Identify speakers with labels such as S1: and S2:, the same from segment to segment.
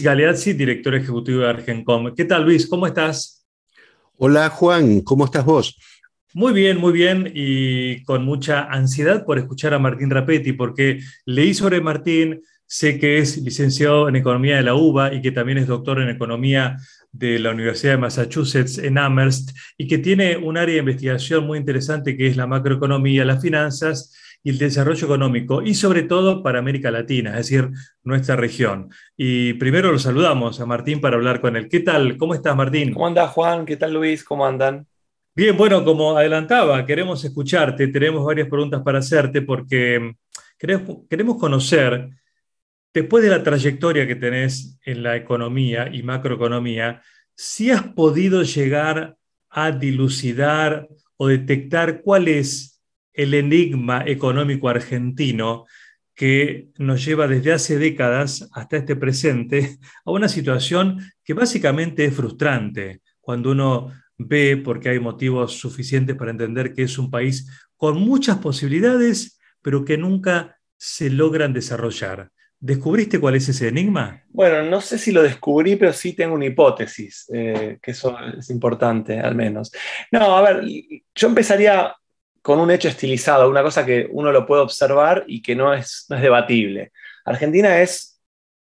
S1: Luis Galeazzi, director ejecutivo de Argencom. ¿Qué tal, Luis? ¿Cómo estás?
S2: Hola, Juan. ¿Cómo estás vos?
S1: Muy bien, muy bien y con mucha ansiedad por escuchar a Martín Rapetti, porque leí sobre Martín, sé que es licenciado en Economía de la UBA y que también es doctor en Economía de la Universidad de Massachusetts en Amherst y que tiene un área de investigación muy interesante que es la macroeconomía, las finanzas y el desarrollo económico, y sobre todo para América Latina, es decir, nuestra región. Y primero lo saludamos a Martín para hablar con él. ¿Qué tal? ¿Cómo estás, Martín?
S3: ¿Cómo anda, Juan? ¿Qué tal, Luis? ¿Cómo andan?
S1: Bien, bueno, como adelantaba, queremos escucharte, tenemos varias preguntas para hacerte porque queremos conocer, después de la trayectoria que tenés en la economía y macroeconomía, si has podido llegar a dilucidar o detectar cuál es el enigma económico argentino que nos lleva desde hace décadas hasta este presente a una situación que básicamente es frustrante cuando uno ve, porque hay motivos suficientes para entender que es un país con muchas posibilidades, pero que nunca se logran desarrollar. ¿Descubriste cuál es ese enigma?
S3: Bueno, no sé si lo descubrí, pero sí tengo una hipótesis, eh, que eso es importante al menos. No, a ver, yo empezaría con un hecho estilizado, una cosa que uno lo puede observar y que no es, es debatible. Argentina es,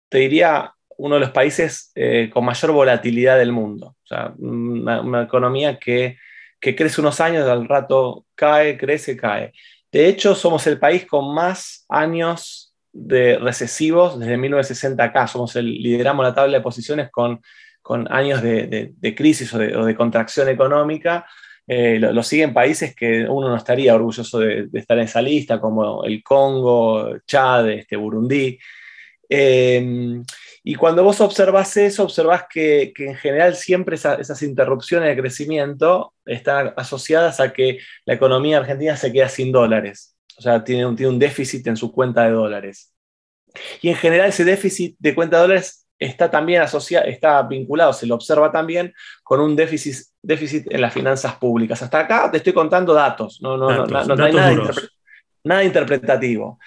S3: te diría, uno de los países eh, con mayor volatilidad del mundo. O sea, una, economía que, crece unos años, al rato cae, crece, cae. De hecho, somos el país con más años de recesivos desde 1960 acá. Somos el, lideramos la tabla de posiciones con, con años de, crisis o de, contracción económica eh, lo, siguen países que uno no estaría orgulloso de, estar en esa lista, como el Congo, Chad, este, Burundi. Em, y cuando vos observás eso, observás que, en general siempre esas interrupciones de crecimiento están asociadas a que la economía argentina se queda sin dólares. O sea, tiene tiene un déficit en su cuenta de dólares. Y en general ese déficit de cuenta de dólares está también asociado, está vinculado, se lo observa también con un déficit, déficit en las finanzas públicas. Hasta acá te estoy contando datos, no, no, hay nada, interpretativo.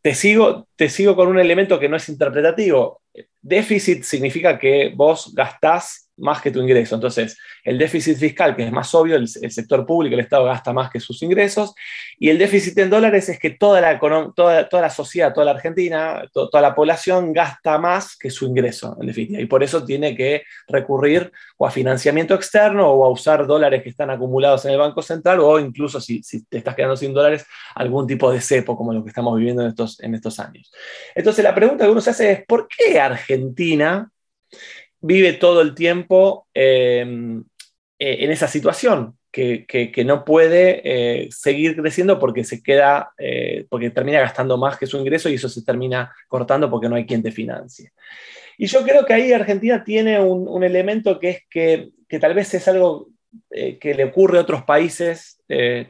S3: Te sigo, te sigo con un elemento que no es interpretativo. Déficit significa que vos gastás más que tu ingreso. Entonces, el déficit fiscal, que es más obvio, el, sector público, el Estado gasta más que sus ingresos, y el déficit en dólares es que toda la, toda, toda la sociedad, toda la Argentina, toda la población gasta más que su ingreso, en definitiva, y por eso tiene que recurrir o a financiamiento externo o a usar dólares que están acumulados en el Banco Central o incluso si, si te estás quedando sin dólares, algún tipo de cepo como lo que estamos viviendo en estos, en estos años. Entonces, la pregunta que uno se hace es, ¿por qué Argentina vive todo el tiempo em, eh, en esa situación, que, no puede eh, seguir creciendo porque se queda, eh, porque termina gastando más que su ingreso y eso se termina cortando porque no hay quien te financie. Y yo creo que ahí Argentina tiene un, elemento que es que, tal vez es algo que le ocurre a otros países,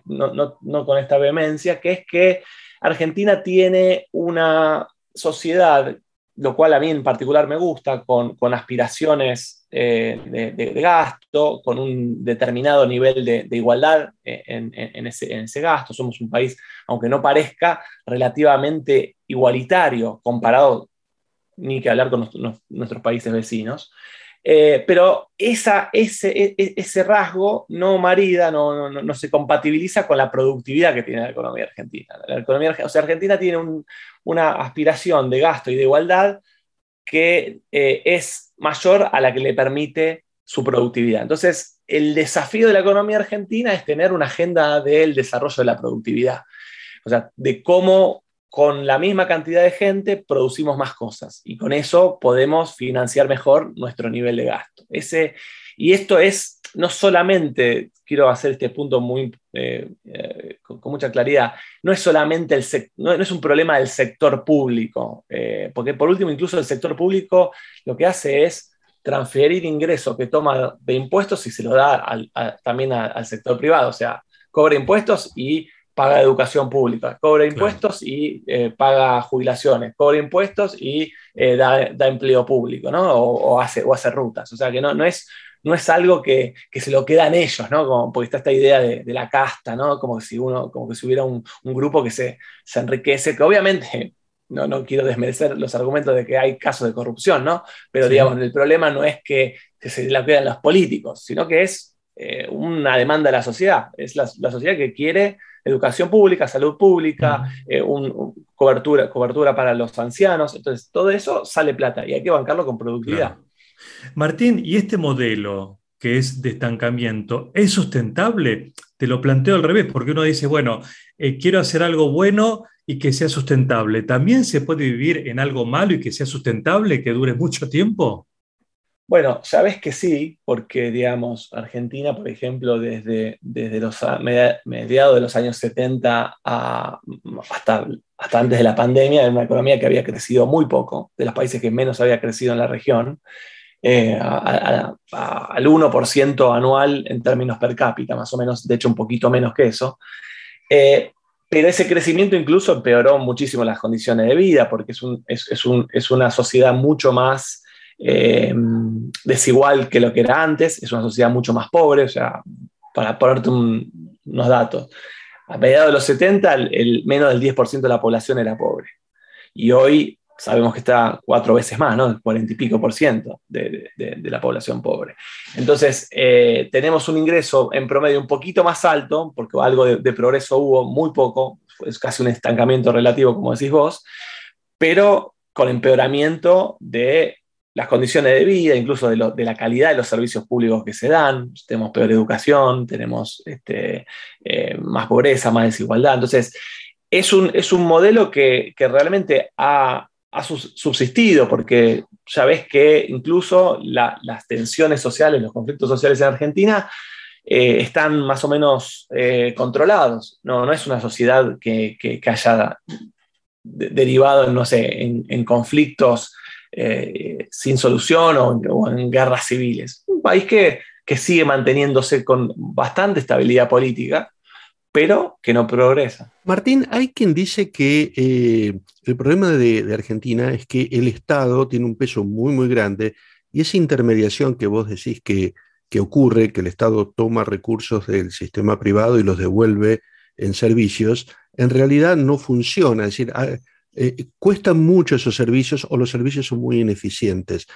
S3: no, no con esta vehemencia, que es que Argentina tiene una sociedad lo cual a mí en particular me gusta, con, aspiraciones eh, de, gasto, con un determinado nivel de, igualdad eh, en, ese, gasto. Somos un país, aunque no parezca, relativamente igualitario comparado, ni que hablar con nuestros países vecinos. Eh, pero e, e, ese, rasgo no marida, no, no, se compatibiliza con la productividad que tiene la economía argentina. La economía, o sea, Argentina tiene una aspiración de gasto y de igualdad que eh, es mayor a la que le permite su productividad. Entonces, el desafío de la economía argentina es tener una agenda del desarrollo de la productividad. O sea, de cómo con la misma cantidad de gente producimos más cosas y con eso podemos financiar mejor nuestro nivel de gasto. Ese, y esto es no solamente, quiero hacer este punto muy, eh, eh, con, mucha claridad, no es solamente el no, es un problema del sector público, eh, porque por último incluso el sector público lo que hace es transferir ingresos que toma de impuestos y se lo da también al sector privado, o sea, cobra impuestos y paga educación pública, cobra impuestos y eh, paga jubilaciones, cobra impuestos y eh, da, empleo público, ¿no? O, hace, o hace rutas. O sea, que no, no, es, no es algo que, se lo quedan ellos, ¿no? Como, porque está esta idea de, la casta, ¿no? Como si, uno, como que si hubiera un, grupo que se, se, enriquece, que obviamente no, no quiero desmerecer los argumentos de que hay casos de corrupción, ¿no? Pero digamos, el problema no es que, se la quedan los políticos, sino que es eh, una demanda de la sociedad. Es la, sociedad que quiere educación pública, salud pública, eh, cobertura, cobertura para los ancianos. Entonces, todo eso sale plata y hay que bancarlo con productividad.
S1: Martín, ¿y este modelo que es de estancamiento, ¿es sustentable? Te lo planteo al revés, porque uno dice, bueno, eh, quiero hacer algo bueno y que sea sustentable. ¿También se puede vivir en algo malo y que sea sustentable, que dure mucho tiempo?
S3: Bueno, sabes que sí, porque digamos, Argentina, por ejemplo, desde, desde los mediados de los años 70 hasta, hasta antes de la pandemia, era una economía que había crecido muy poco, de los países que menos había crecido en la región, eh, al 1% anual en términos per cápita, más o menos, de hecho un poquito menos que eso. Eh, pero ese crecimiento incluso empeoró muchísimo las condiciones de vida, porque es, un, es, un, es una sociedad mucho más eh, desigual que lo que era antes, es una sociedad mucho más pobre, o sea, para ponerte unos datos, a mediados de los 70 el, menos del 10% de la población era pobre. Y hoy sabemos que está cuatro veces más, ¿no? El 40 y pico por ciento de, la población pobre. Entonces, eh, tenemos un ingreso en promedio un poquito más alto, porque algo de, progreso hubo, muy poco, es casi un estancamiento relativo, como decís vos, pero con empeoramiento de las condiciones de vida, incluso de, la calidad de los servicios públicos que se dan. Tenemos peor educación, tenemos este, eh, más pobreza, más desigualdad. Entonces, es un, es un modelo que, realmente ha, subsistido, porque ya ves que incluso las tensiones sociales, los conflictos sociales en Argentina, eh, están más o menos eh, controlados. No, no es una sociedad que, haya derivado, no sé, en conflictos eh, sin solución o, en guerras civiles. Un país que, sigue manteniéndose con bastante estabilidad política, pero que no progresa.
S2: Martín, hay quien dice que eh, el problema de, Argentina es que el Estado tiene un peso muy, muy grande y esa intermediación que vos decís que, que ocurre, que el Estado toma recursos del sistema privado y los devuelve en servicios, en realidad no funciona. Es decir, eh, cuestan mucho esos servicios o los servicios son muy ineficientes.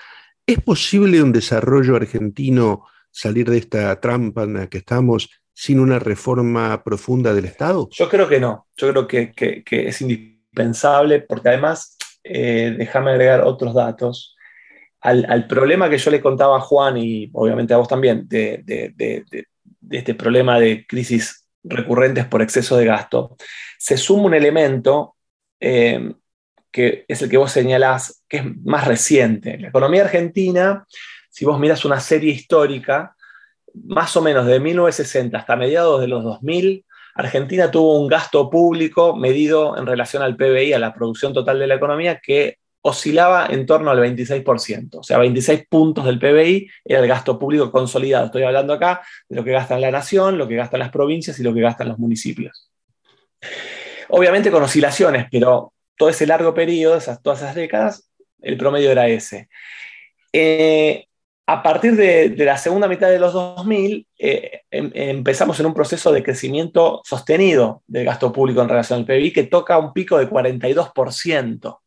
S2: ¿Es posible un desarrollo argentino salir de esta trampa en la que estamos sin una reforma profunda del Estado?
S3: Yo creo que no, yo creo que, es indispensable porque además, eh, déjame agregar otros datos. Al, problema que yo le contaba a Juan y obviamente a vos también, de, de este problema de crisis recurrentes por exceso de gasto, se suma un elemento eh, que es el que vos señalás, que es más reciente. La economía argentina, si vos miras una serie histórica, más o menos de 1960 hasta mediados de los 2000, Argentina tuvo un gasto público medido en relación al PBI, a la producción total de la economía, que oscilaba en torno al 26%, o sea, 26 puntos del PBI era el gasto público consolidado. Estoy hablando acá de lo que gasta la nación, lo que gastan las provincias y lo que gastan los municipios. Obviamente con oscilaciones, pero todo ese largo periodo, todas esas décadas, el promedio era ese. Eh, a partir de, la segunda mitad de los 2000, eh, em, empezamos en un proceso de crecimiento sostenido del gasto público en relación al PIB que toca un pico de 42%.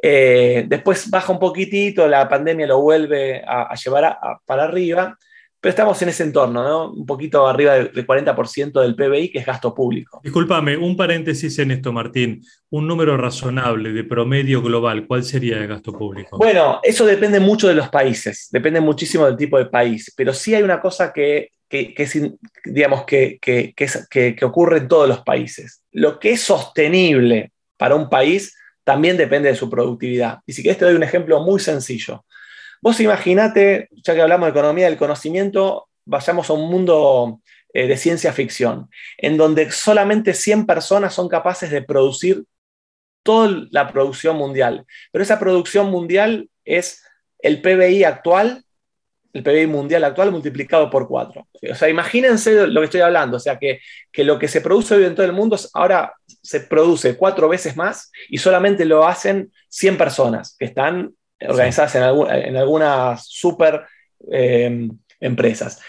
S3: Eh, después baja un poquitito, la pandemia lo vuelve a, llevar para arriba, pero estamos en ese entorno, ¿no? Un poquito arriba del, 40% del PBI, que es gasto público.
S1: Disculpame, un paréntesis en esto, Martín. Un número razonable de promedio global, ¿cuál sería el gasto público?
S3: Bueno, eso depende mucho de los países, depende muchísimo del tipo de país, pero sí hay una cosa que, que, digamos, que, que ocurre en todos los países. Lo que es sostenible para un país también depende de su productividad. Y si quieres te doy un ejemplo muy sencillo. Vos imaginate, ya que hablamos de economía del conocimiento, vayamos a un mundo eh, de ciencia ficción, en donde solamente 100 personas son capaces de producir toda la producción mundial. Pero esa producción mundial es el PBI actual, el PBI mundial actual multiplicado por 4. O sea, imagínense lo que estoy hablando, o sea, que, que lo que se produce hoy en todo el mundo ahora se produce cuatro veces más y solamente lo hacen 100 personas que están organizadas en, algunas super em, empresas.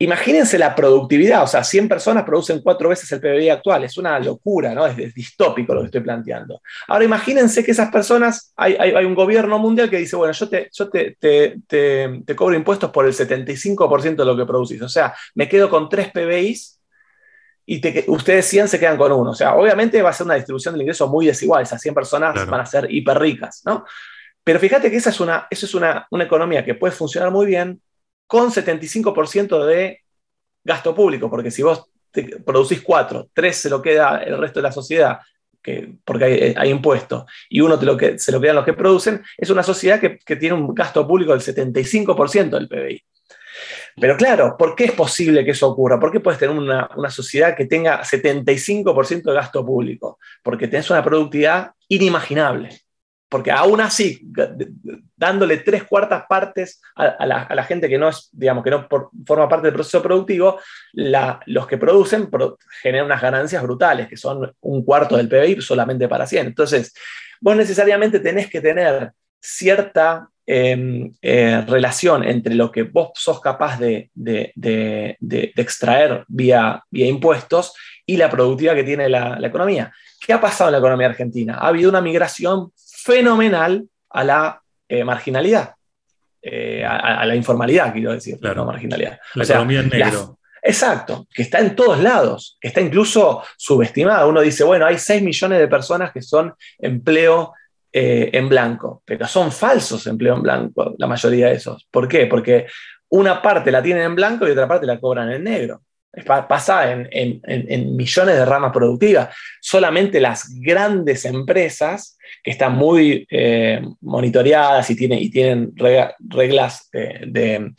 S3: imagínense la productividad, o sea, 100 personas producen cuatro veces el PBI actual, es una locura, ¿no? Es, distópico lo que estoy planteando. Ahora imagínense que esas personas, hay, un gobierno mundial que dice, bueno, yo, te, yo te, te, cobro impuestos por el 75% de lo que producís, o sea, me quedo con tres PBIs y ustedes 100 se quedan con uno. O sea, obviamente va a ser una distribución del ingreso muy desigual, esas 100 personas van a ser hiper ricas, ¿no? Pero fíjate que esa es una, eso es una, una economía que puede funcionar muy bien con 75% de gasto público, porque si vos producís cuatro, tres se lo queda el resto de la sociedad, que, porque hay, impuestos, y uno te lo que, se lo quedan los que producen, es una sociedad que, tiene un gasto público del 75% del PBI. Pero claro, ¿por qué es posible que eso ocurra? ¿Por qué puedes tener una, una sociedad que tenga 75% de gasto público? Porque tenés una productividad inimaginable porque aún así, dándole tres cuartas partes a, la, gente que no es, digamos, que no forma parte del proceso productivo, los que producen generan unas ganancias brutales, que son un cuarto del PBI solamente para 100. Entonces, vos necesariamente tenés que tener cierta em, eh, relación entre lo que vos sos capaz de, extraer vía, vía, impuestos y la productividad que tiene la economía. ¿Qué ha pasado en la economía argentina? Ha habido una migración fenomenal a la eh, marginalidad, eh, a, la informalidad, quiero decir,
S1: claro.
S3: no marginalidad.
S1: La economía en negro.
S3: exacto, que está en todos lados, que está incluso subestimada. Uno dice, bueno, hay 6 millones de personas que son empleo eh, en blanco, pero son falsos empleo en blanco, la mayoría de esos. ¿Por qué? Porque una parte la tienen en blanco y otra parte la cobran en negro. Pasa en, millones de ramas productivas. Solamente las grandes empresas que están muy eh, monitoreadas y, tienen, y tienen reglas de,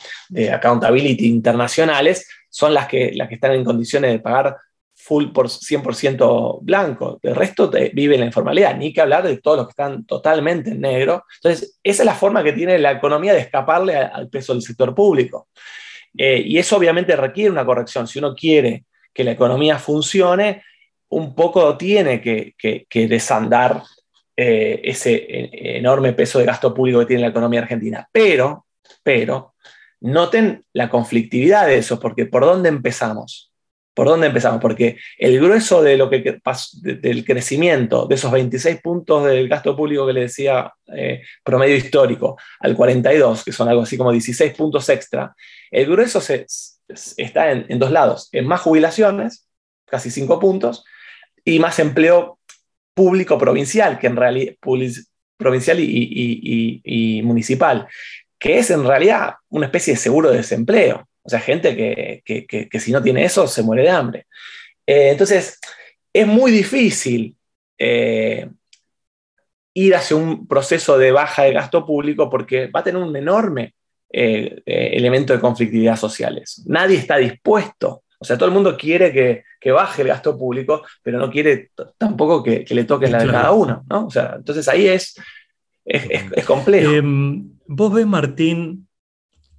S3: accountability internacionales son las que, las que están en condiciones de pagar full por 100% blanco. El resto vive en la informalidad, ni que hablar de todos los que están totalmente en negro. Entonces, esa es la forma que tiene la economía de escaparle al peso del sector público. Eh, y eso obviamente requiere una corrección. Si uno quiere que la economía funcione, un poco tiene que, desandar eh, ese enorme peso de gasto público que tiene la economía argentina. Pero, pero, noten la conflictividad de eso, porque ¿por dónde empezamos? ¿Por dónde empezamos? Porque el grueso de lo que del crecimiento de esos 26 puntos del gasto público que le decía promedio histórico al 42, que son algo así como 16 puntos extra, el grueso se, está en, dos lados, en más jubilaciones, casi cinco puntos, y más empleo público provincial, que en realidad provincial y, municipal, que es en realidad una especie de seguro de desempleo. O sea, gente que, si no tiene eso se muere de hambre. Eh, entonces, es muy difícil eh, ir hacia un proceso de baja de gasto público porque va a tener un enorme eh, elemento de conflictividad sociales. Nadie está dispuesto. O sea, todo el mundo quiere que, baje el gasto público, pero no quiere tampoco que, le toque la de cada uno. ¿no? O sea, entonces ahí es, es, complejo.
S1: Em, vos ves, Martín,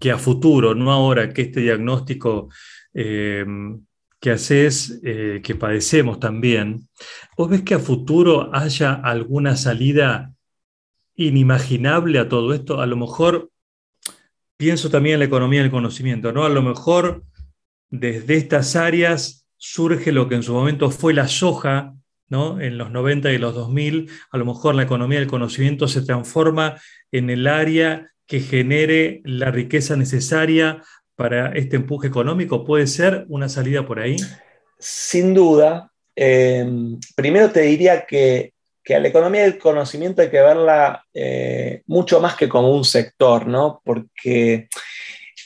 S1: que a futuro, no ahora, que este diagnóstico em, que haces, eh, que padecemos también, vos ves que a futuro haya alguna salida inimaginable a todo esto, a lo mejor pienso también en la economía del conocimiento, ¿no? A lo mejor desde estas áreas surge lo que en su momento fue la soja, ¿no? En los 90 y los 2000, a lo mejor la economía del conocimiento se transforma en el área que genere la riqueza necesaria para este empuje económico. ¿Puede ser una salida por ahí?
S3: Sin duda. Eh, primero te diría que que a la economía del conocimiento hay que verla eh, mucho más que como un sector, ¿no? Porque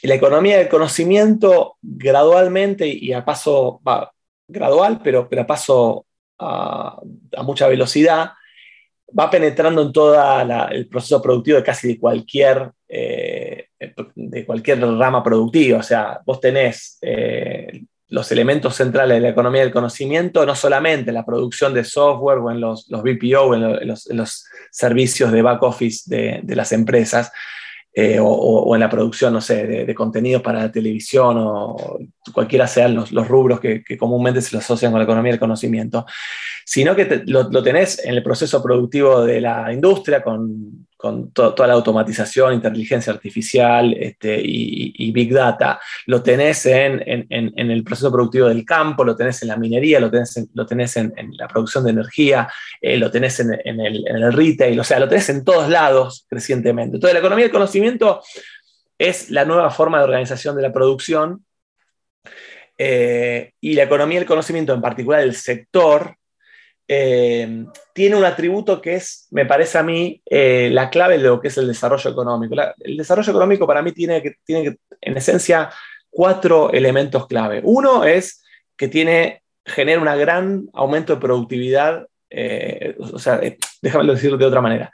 S3: la economía del conocimiento gradualmente y a paso gradual, pero, pero a paso a, mucha velocidad, va penetrando en todo el proceso productivo de casi de cualquier, eh, de cualquier rama productiva. O sea, vos tenés eh, los elementos centrales de la economía del conocimiento, no solamente en la producción de software o en los, los BPO, en, en, los, servicios de back office de, las empresas, eh, o, en la producción, no sé, de, contenidos para televisión o cualquiera sean los, rubros que, comúnmente se lo asocian con la economía del conocimiento, sino que lo, tenés en el proceso productivo de la industria con, con toda la automatización, inteligencia artificial este, y, Big Data. Lo tenés en, el proceso productivo del campo, lo tenés en la minería, lo tenés en, la producción de energía, eh, lo tenés en, el, el retail, o sea, lo tenés en todos lados crecientemente. Entonces, la economía del conocimiento es la nueva forma de organización de la producción eh, y la economía del conocimiento, en particular el sector, eh, tiene un atributo que es, me parece a mí, eh, la clave de lo que es el desarrollo económico. el desarrollo económico para mí tiene, que, tiene en esencia, cuatro elementos clave. Uno es que tiene, genera un gran aumento de productividad, o sea, déjame decirlo de otra manera.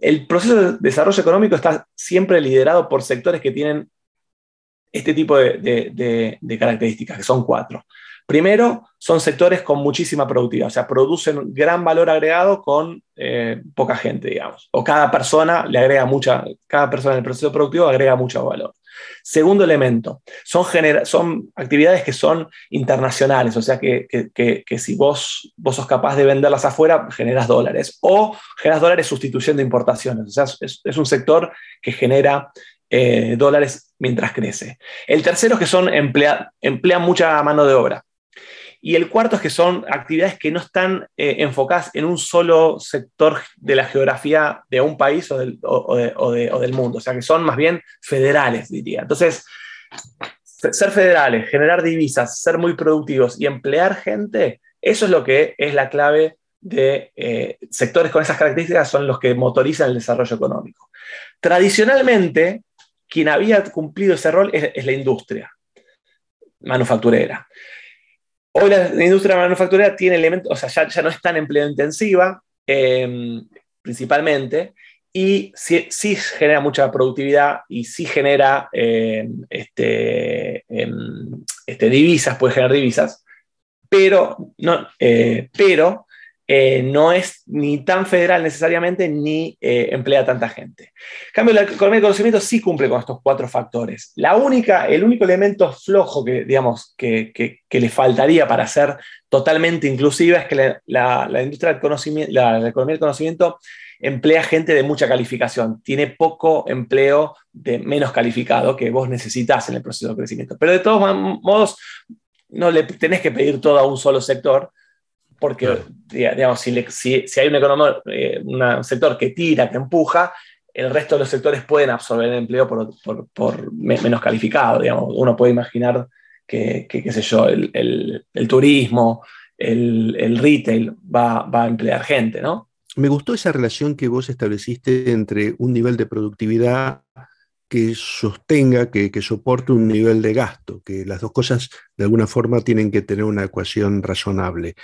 S3: El proceso de desarrollo económico está siempre liderado por sectores que tienen este tipo de, características, que son cuatro. Primero, son sectores con muchísima productividad, o sea, producen gran valor agregado con eh, poca gente, digamos. O cada persona le agrega mucha, cada persona en el proceso productivo agrega mucho valor. Segundo elemento, son, son actividades que son internacionales, o sea que, si vos, vos sos capaz de venderlas afuera, generas dólares. O generas dólares sustituyendo importaciones, o sea, es un sector que genera eh, dólares mientras crece. El tercero es que son emplea, emplean mucha mano de obra. Y el cuarto es que son actividades que no están eh, enfocadas en un solo sector de la geografía de un país o del, del, mundo, o sea que son más bien federales, diría. Entonces, ser federales, generar divisas, ser muy productivos y emplear gente, eso es lo que es la clave de eh, sectores con esas características, son los que motorizan el desarrollo económico. Tradicionalmente, quien había cumplido ese rol es, la industria manufacturera. Hoy la, industria manufacturera tiene elementos, o sea, ya, no es tan empleo intensiva, em, principalmente, y sí, genera mucha productividad y sí genera em, este, em, este, divisas, puede generar divisas, pero, no, eh, pero eh, no es ni tan federal necesariamente ni eh, emplea tanta gente. En cambio, la economía del conocimiento sí cumple con estos cuatro factores. La única, el único elemento flojo que, digamos, que, le faltaría para ser totalmente inclusiva es que la, industria del conocimiento, la, economía del conocimiento emplea gente de mucha calificación, tiene poco empleo de menos calificado que vos necesitas en el proceso de crecimiento. Pero de todos modos, no le tenés que pedir todo a un solo sector, porque, digamos, si, hay un, economía, eh, un sector que tira, que empuja, el resto de los sectores pueden absorber el empleo por, menos calificado. Digamos. Uno puede imaginar que, qué sé yo, el, turismo, el, retail va, va, a emplear gente, ¿no?
S2: Me gustó esa relación que vos estableciste entre un nivel de productividad que sostenga, que, soporte un nivel de gasto, que las dos cosas de alguna forma tienen que tener una ecuación razonable.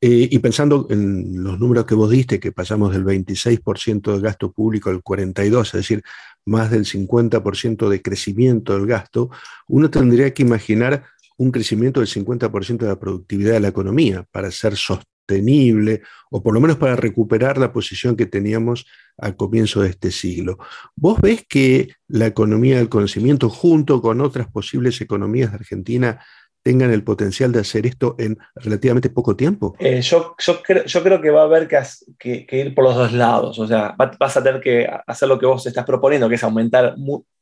S2: Eh, y pensando en los números que vos diste, que pasamos del 26% de gasto público al 42%, es decir, más del 50% de crecimiento del gasto, uno tendría que imaginar un crecimiento del 50% de la productividad de la economía para ser sostenible o por lo menos para recuperar la posición que teníamos al comienzo de este siglo. ¿Vos ves que la economía del conocimiento junto con otras posibles economías de Argentina tengan el potencial de hacer esto en relativamente poco tiempo?
S3: Eh, yo, yo, creo, que va a haber que, ir por los dos lados. O sea, vas a tener que hacer lo que vos estás proponiendo, que es aumentar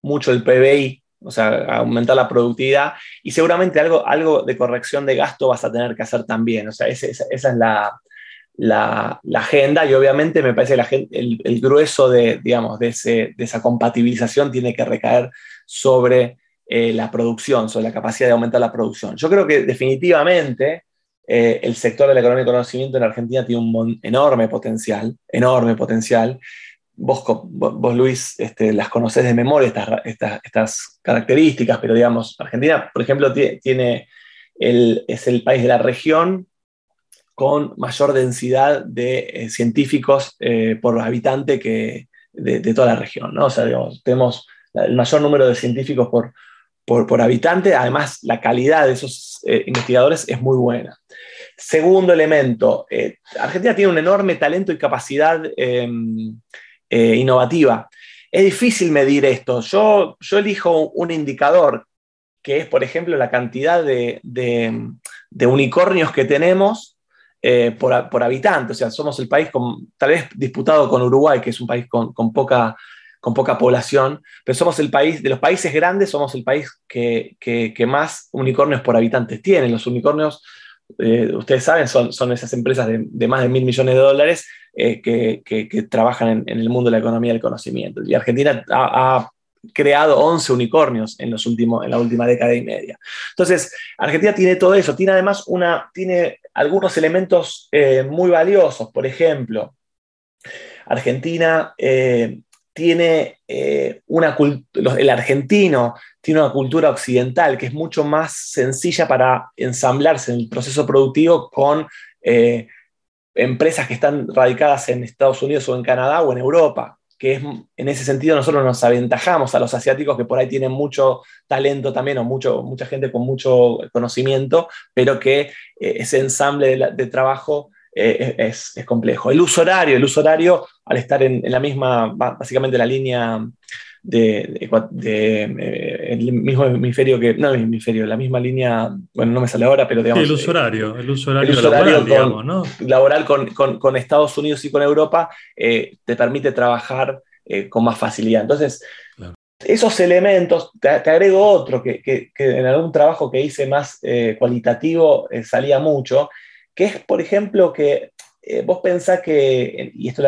S3: mucho el PBI o sea, aumentar la productividad y seguramente algo, algo de corrección de gasto vas a tener que hacer también. O sea, esa, es la, la, agenda y obviamente me parece que el, grueso de, digamos, de, ese, de, esa compatibilización tiene que recaer sobre eh, la producción, sobre la capacidad de aumentar la producción. Yo creo que definitivamente eh, el sector de la economía y conocimiento en Argentina tiene un enorme potencial, enorme potencial, vos, vos Luis, este, las conocés de memoria, estas, estas, características, pero digamos, Argentina, por ejemplo, tiene el, es el país de la región con mayor densidad de eh, científicos eh, por habitante que de, toda la región. ¿no? O sea, digamos, tenemos el mayor número de científicos por, por, habitante, además la calidad de esos eh, investigadores es muy buena. Segundo elemento, Argentina tiene un enorme talento y capacidad em, eh, innovativa. Es difícil medir esto. Yo, yo elijo un indicador que es, por ejemplo, la cantidad de, unicornios que tenemos eh, por, habitante. O sea, somos el país con, tal vez disputado con Uruguay, que es un país con, poca, con poca población, pero somos el país, de los países grandes, somos el país que, más unicornios por habitantes tienen. Los unicornios, eh, ustedes saben, son, son esas empresas de, más de mil millones de dólares eh, que, trabajan en, el mundo de la economía del conocimiento. Y Argentina ha creado 11 unicornios en, los últimos, en la última década y media. Entonces, Argentina tiene todo eso, tiene además una, tiene algunos elementos eh, muy valiosos. Por ejemplo, Argentina tiene eh, una el argentino tiene una cultura occidental que es mucho más sencilla para ensamblarse en el proceso productivo con empresas que están radicadas en Estados Unidos o en Canadá o en Europa que es, en ese sentido nosotros nos aventajamos a los asiáticos que por ahí tienen mucho talento también o mucho, mucha gente con mucho conocimiento, pero que eh, ese ensamble de, trabajo eh, es, complejo. El uso horario, el uso horario al estar en, la misma, básicamente la línea de, eh, el mismo hemisferio que, no el hemisferio, la misma línea, bueno, no me sale ahora, pero digamos...
S1: el uso horario, el uso horario, laboral, digamos, ¿no?
S3: Laboral con, Estados Unidos y con Europa te permite trabajar con más facilidad. Entonces, esos elementos, te, agrego otro que, que, en algún trabajo que hice más cualitativo salía mucho, que es, por ejemplo, que eh, vos pensás que, y esto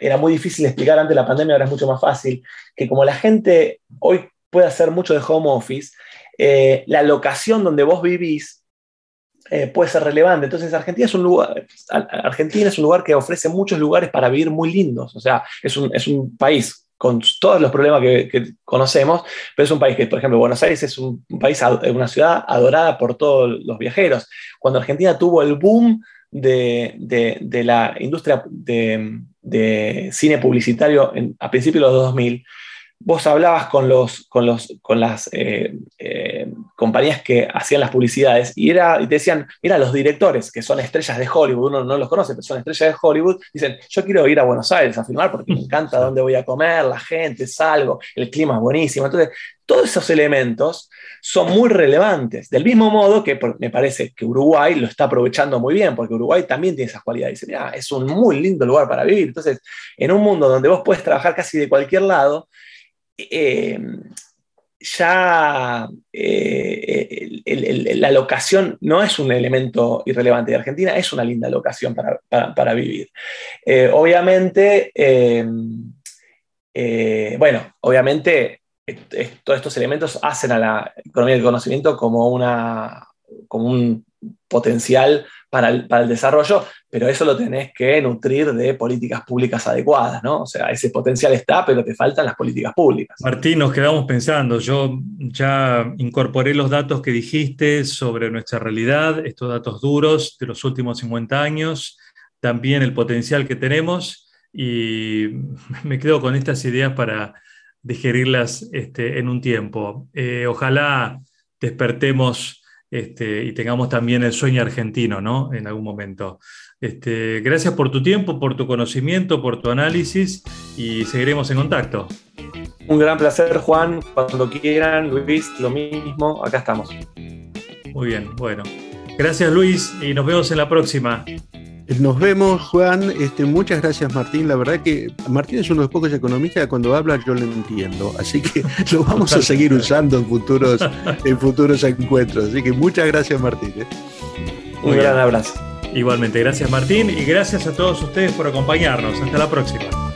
S3: era muy difícil explicar antes de la pandemia, ahora es mucho más fácil, que como la gente hoy puede hacer mucho de home office, eh, la locación donde vos vivís eh, puede ser relevante. Entonces, Argentina es, un lugar, Argentina es un lugar que ofrece muchos lugares para vivir muy lindos. O sea, es un, es un país con todos los problemas que, conocemos, pero es un país que, por ejemplo, Buenos Aires es un, país, una ciudad adorada por todos los viajeros. Cuando Argentina tuvo el boom de, la industria de, cine publicitario a principios de los 2000, vos hablabas con, los, con, los, con las eh, eh, compañías que hacían las publicidades y, era, y te decían, mira, los directores, que son estrellas de Hollywood, uno no los conoce, pero son estrellas de Hollywood, dicen, yo quiero ir a Buenos Aires a filmar porque me encanta dónde voy a comer, la gente, salgo, el clima es buenísimo. Entonces, todos esos elementos son muy relevantes. Del mismo modo que me parece que Uruguay lo está aprovechando muy bien, porque Uruguay también tiene esas cualidades. Dice, es un muy lindo lugar para vivir. Entonces, en un mundo donde vos puedes trabajar casi de cualquier lado, eh, ya eh, la locación no es un elemento irrelevante de Argentina, es una linda locación para, vivir. Eh, obviamente, bueno, obviamente todos estos elementos hacen a la economía del conocimiento como, una, como un potencial para el, desarrollo, pero eso lo tenés que nutrir de políticas públicas adecuadas, ¿no? O sea, ese potencial está, pero te faltan las políticas públicas.
S1: Martín, nos quedamos pensando, yo ya incorporé los datos que dijiste sobre nuestra realidad, estos datos duros de los últimos 50 años, también el potencial que tenemos y me quedo con estas ideas para digerirlas este, en un tiempo. Eh, ojalá despertemos este, y tengamos también el sueño argentino, ¿no? En algún momento. Este, gracias por tu tiempo, por tu conocimiento, por tu análisis y seguiremos en contacto.
S3: Un gran placer, Juan. Cuando quieran, Luis, lo mismo, acá estamos.
S1: Muy bien, bueno. Gracias, Luis, y nos vemos en la próxima.
S2: Nos vemos, Juan. Este, muchas gracias, Martín. La verdad que Martín es uno de los pocos economistas que cuando habla yo lo entiendo. Así que lo vamos a seguir usando en futuros, en futuros encuentros. Así que muchas gracias, Martín. ¿eh?
S3: Un gran abrazo.
S1: Igualmente, gracias Martín y gracias a todos ustedes por acompañarnos. Hasta la próxima.